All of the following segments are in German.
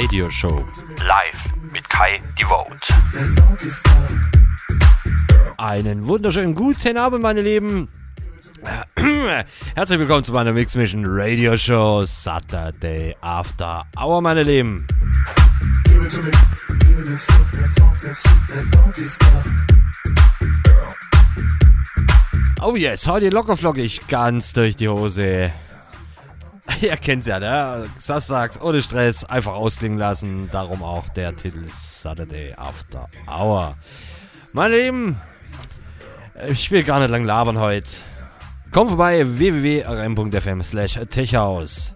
Radio Show. Live mit Kai Devote. Einen wunderschönen guten Abend, meine Lieben. Herzlich willkommen zu meiner Mix Mission Radio Show Saturday After Hour, meine Lieben. Oh yes, heute lockerflockig ganz durch die Hose. Ihr kennt's ja, ne? Samstags ohne Stress einfach ausklingen lassen. Darum auch der Titel Saturday After Hour. Meine Lieben, ich will gar nicht lang labern heute. Kommt vorbei www.rm.fm slash techhouse.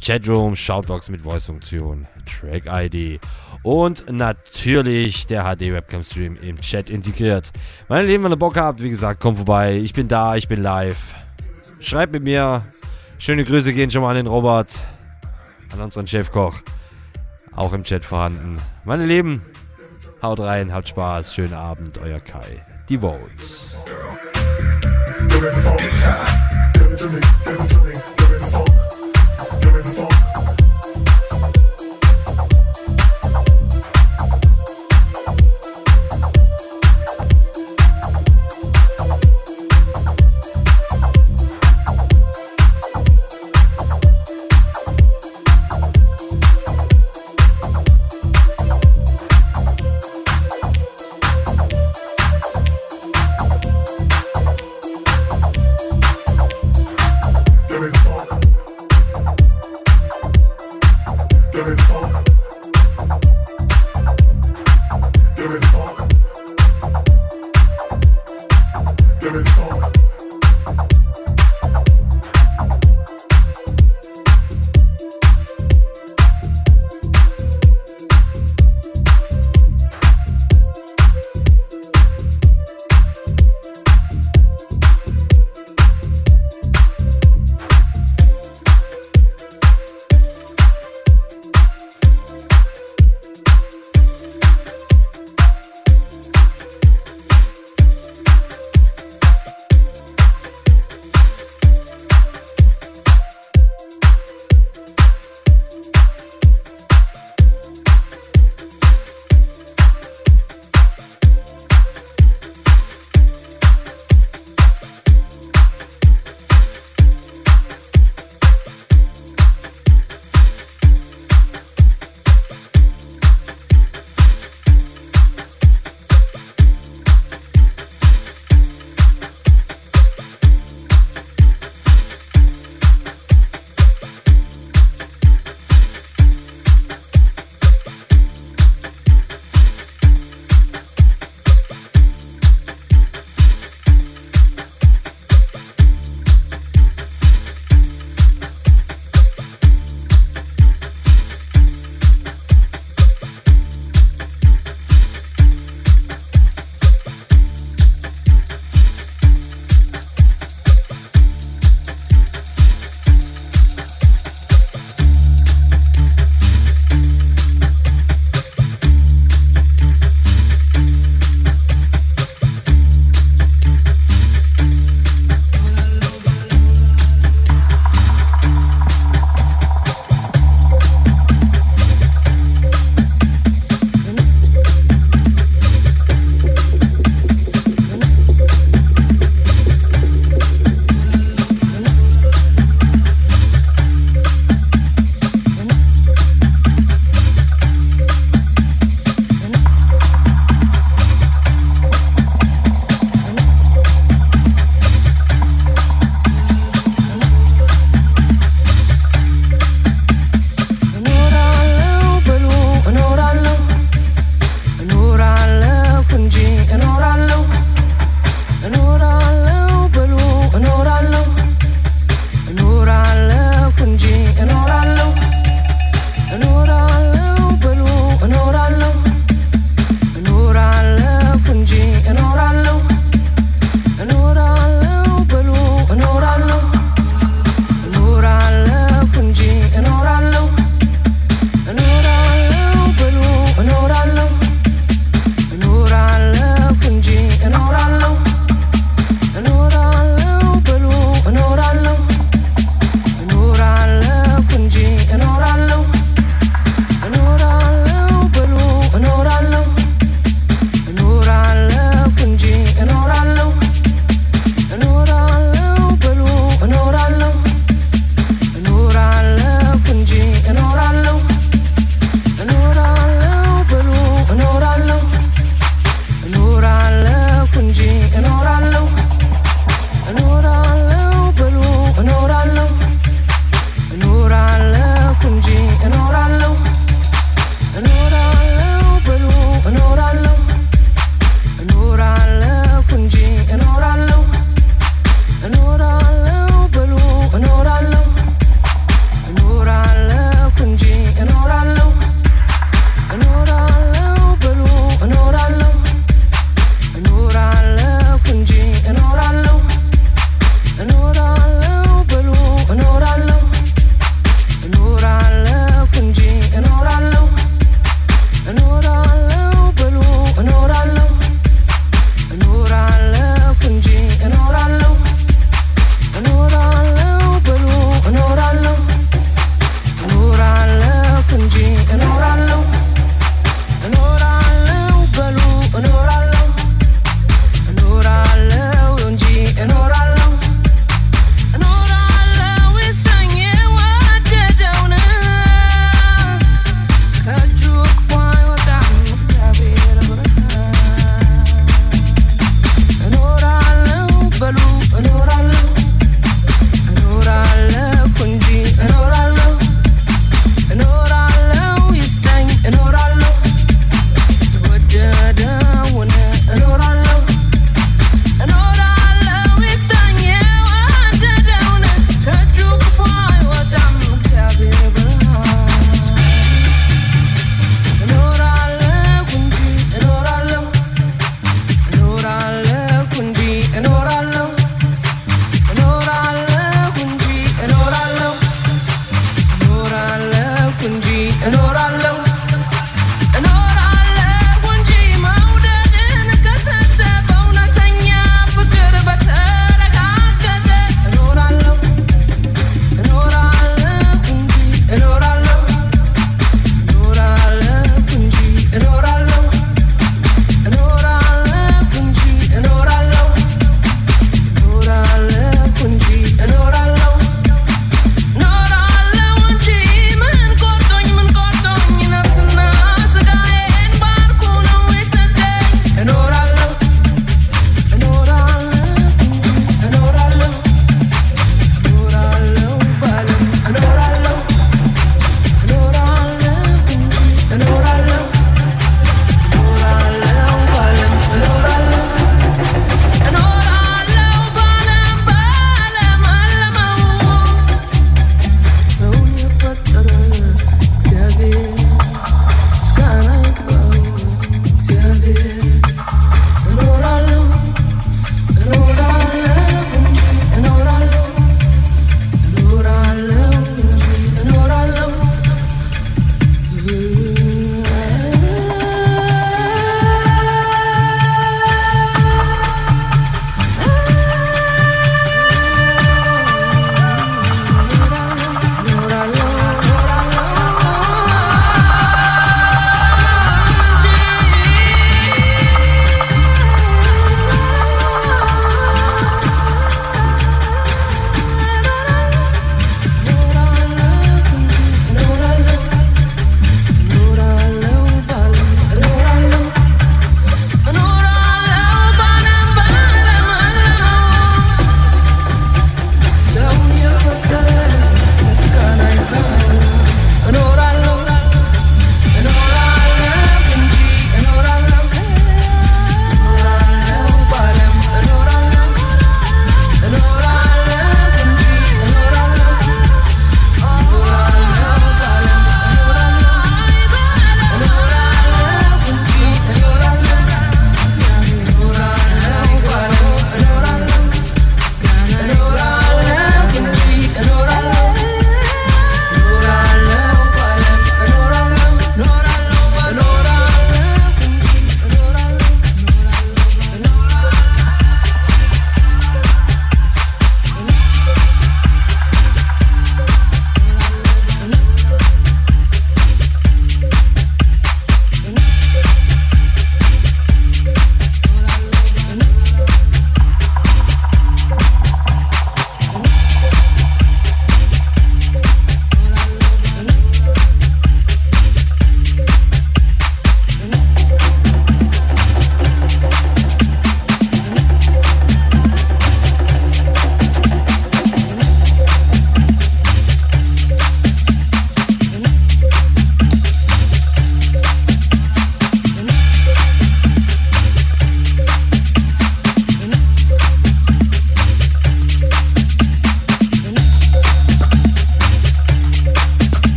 Chatroom, Shoutbox mit Voice-Funktion, Track-ID und natürlich der HD-Webcam-Stream im Chat integriert. Meine Lieben, wenn ihr Bock habt, wie gesagt, kommt vorbei. Ich bin da, ich bin live. Schreibt mit mir, Schöne Grüße gehen schon mal an den Robert, an unseren Chefkoch. Auch im Chat vorhanden. Meine Lieben, haut rein, habt Spaß, schönen Abend, euer Kai. Die Votes.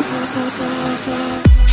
so so so so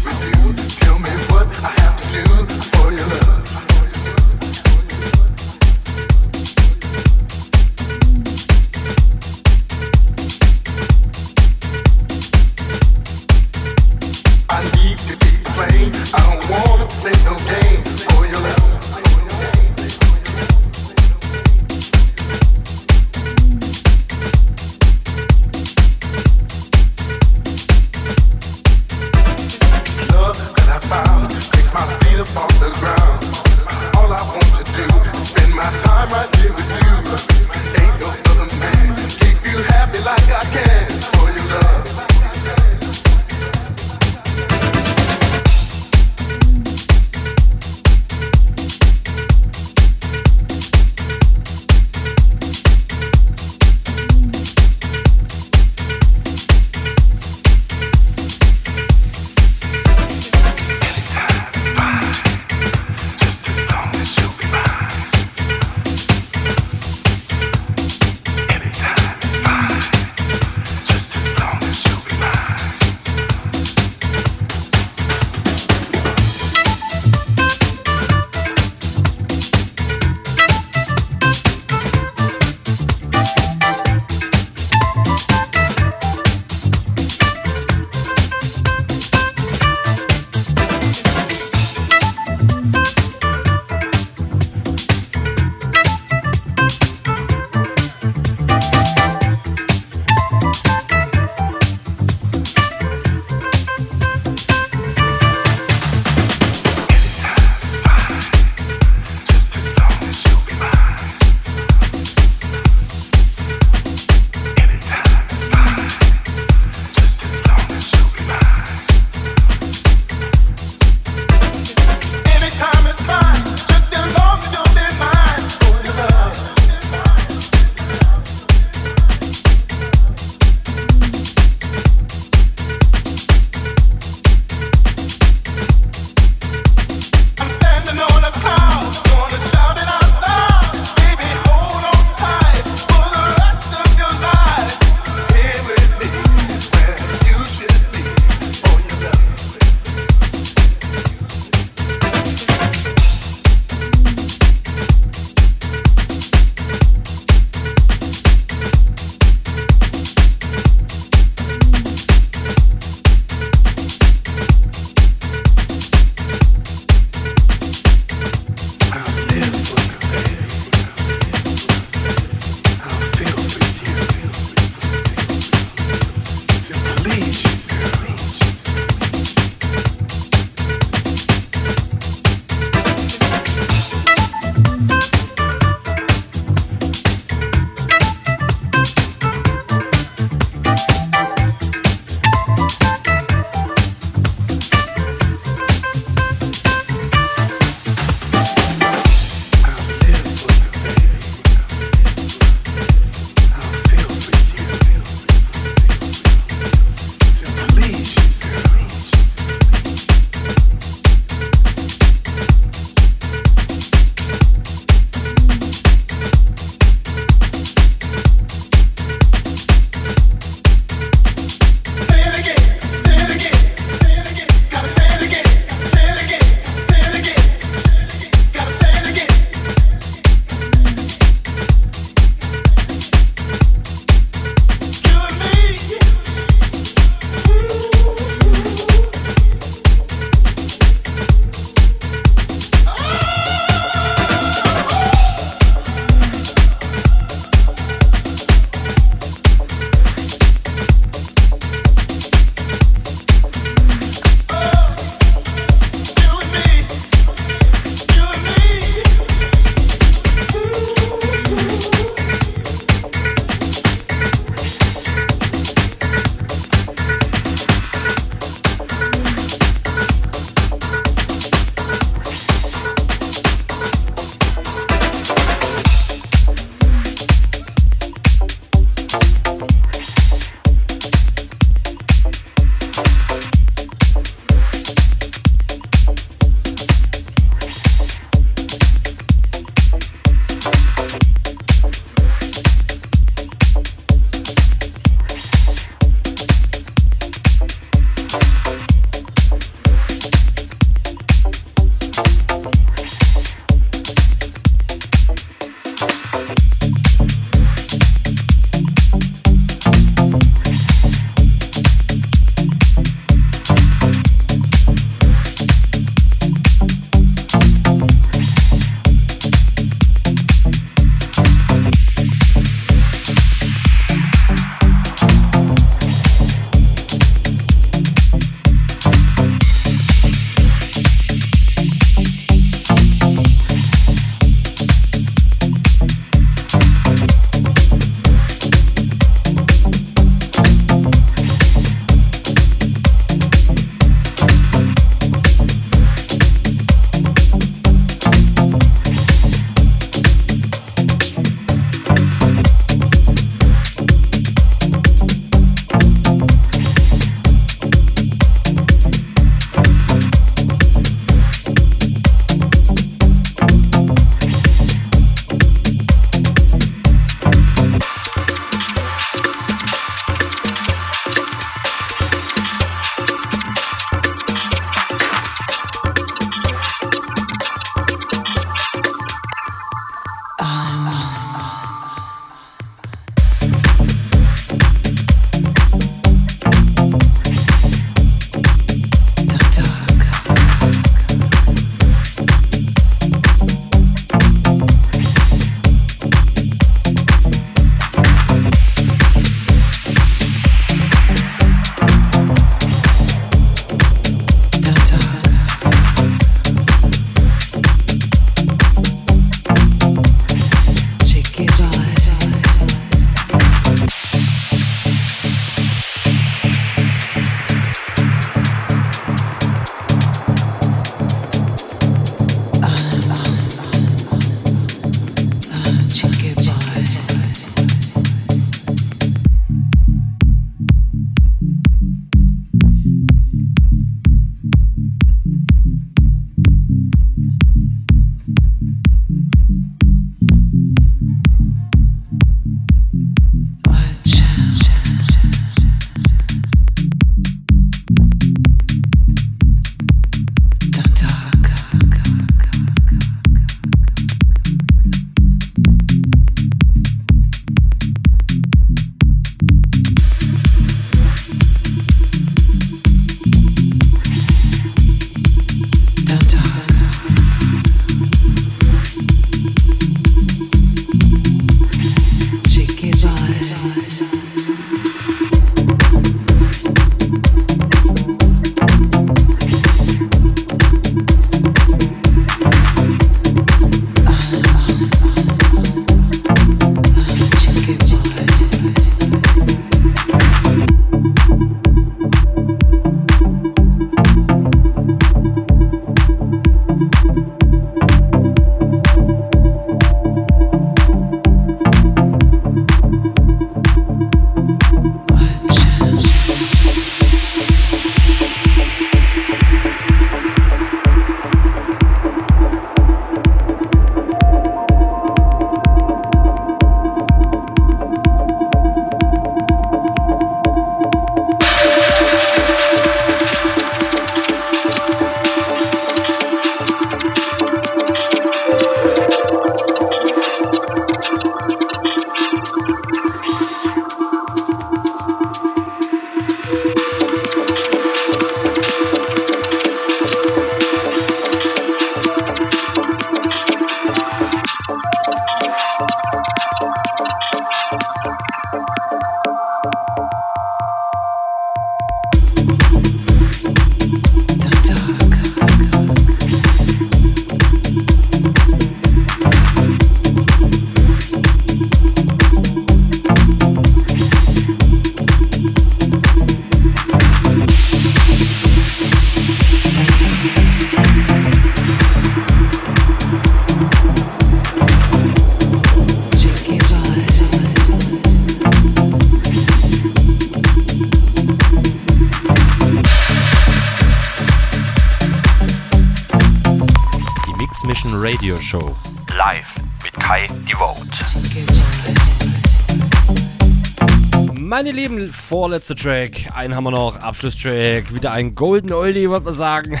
Lieben, vorletzter Track. Einen haben wir noch. Abschlusstrack. Wieder ein Golden Oldie, würde man sagen.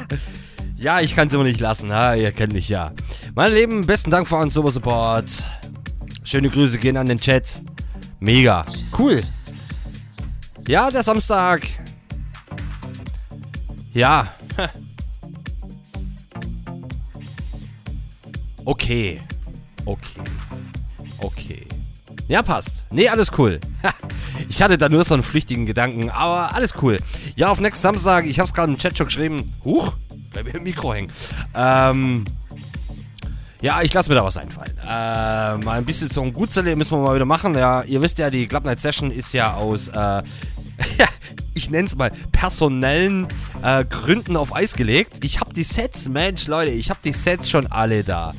ja, ich kann es immer nicht lassen. Ha? Ihr kennt mich ja. Meine Lieben, besten Dank für euren Super Support. Schöne Grüße gehen an den Chat. Mega. Cool. Ja, der Samstag. Ja. Okay. Okay. Okay. Ja, passt. Nee, alles cool. Ich hatte da nur so einen flüchtigen Gedanken, aber alles cool. Ja, auf nächsten Samstag, ich hab's gerade im Chat schon geschrieben. Huch, bleib im Mikro hängen. Ähm. Ja, ich lasse mir da was einfallen. Äh, mal ein bisschen so ein Gutzerle müssen wir mal wieder machen. Ja, ihr wisst ja, die Club Night Session ist ja aus, äh, ich nenne es mal, personellen äh, Gründen auf Eis gelegt. Ich habe die Sets, Mensch, Leute, ich habe die Sets schon alle da.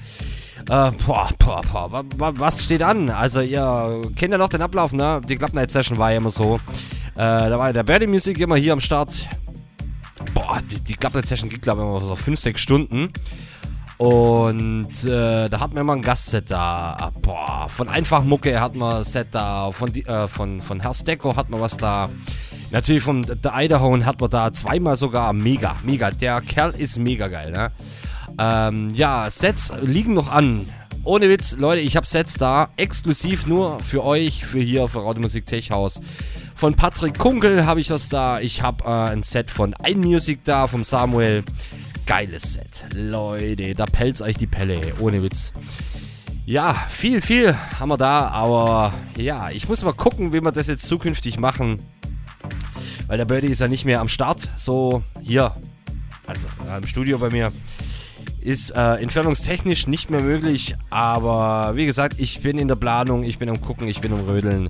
Äh, boah, boah, boah, was steht an? Also, ihr kennt ja noch den Ablauf, ne? Die Club Night Session war ja immer so. Äh, da war ja der Birdie Music immer hier am Start. Boah, die, die Club Night Session geht, glaube ich, immer so 5, 6 Stunden. Und äh, da hatten wir immer ein Gastset da. Boah, von Einfach Mucke hatten wir ein Set da. Von, äh, von, von Herr Stecko hatten wir was da. Natürlich von der Idaho hat man da zweimal sogar. Mega, mega. Der Kerl ist mega geil, ne? Ähm, ja, Sets liegen noch an. Ohne Witz, Leute, ich habe Sets da. Exklusiv nur für euch, für hier, für Radio Musik Tech House. Von Patrick Kunkel habe ich was da. Ich habe äh, ein Set von iMusic da, vom Samuel. Geiles Set. Leute, da pelzt euch die Pelle. Ohne Witz. Ja, viel, viel haben wir da, aber ja, ich muss mal gucken, wie wir das jetzt zukünftig machen. Weil der Birdie ist ja nicht mehr am Start. So hier, also im Studio bei mir. Ist äh, entfernungstechnisch nicht mehr möglich, aber wie gesagt, ich bin in der Planung, ich bin am Gucken, ich bin am Rödeln.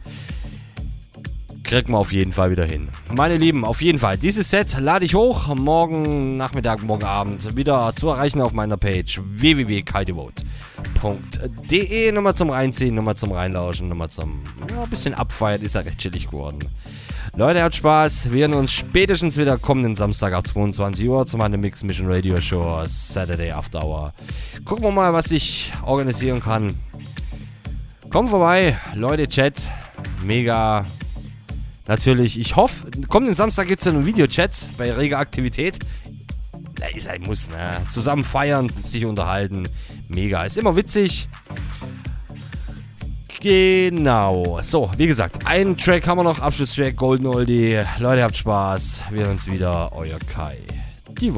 Kriegen wir auf jeden Fall wieder hin. Meine Lieben, auf jeden Fall, dieses Set lade ich hoch. Morgen Nachmittag, morgen Abend wieder zu erreichen auf meiner Page www.kaidevote.de. Nummer zum Reinziehen, Nummer zum Reinlauschen, Nummer zum ja, ein bisschen abfeiern. Ist ja recht chillig geworden. Leute, habt Spaß. Wir hören uns spätestens wieder kommenden Samstag ab 22 Uhr zu meiner Mix Mission Radio Show Saturday After Hour. Gucken wir mal, was ich organisieren kann. Kommt vorbei, Leute, Chat. Mega. Natürlich, ich hoffe, kommenden Samstag gibt es einen Videochat bei reger Aktivität. Da ist ein Muss, ne? Zusammen feiern, sich unterhalten. Mega. Ist immer witzig. Genau. So, wie gesagt, einen Track haben wir noch. Abschlusstrack, Golden Oldie. Leute, habt Spaß. Wir sehen uns wieder. Euer Kai. Die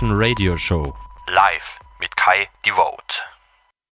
Votes. Radio Show.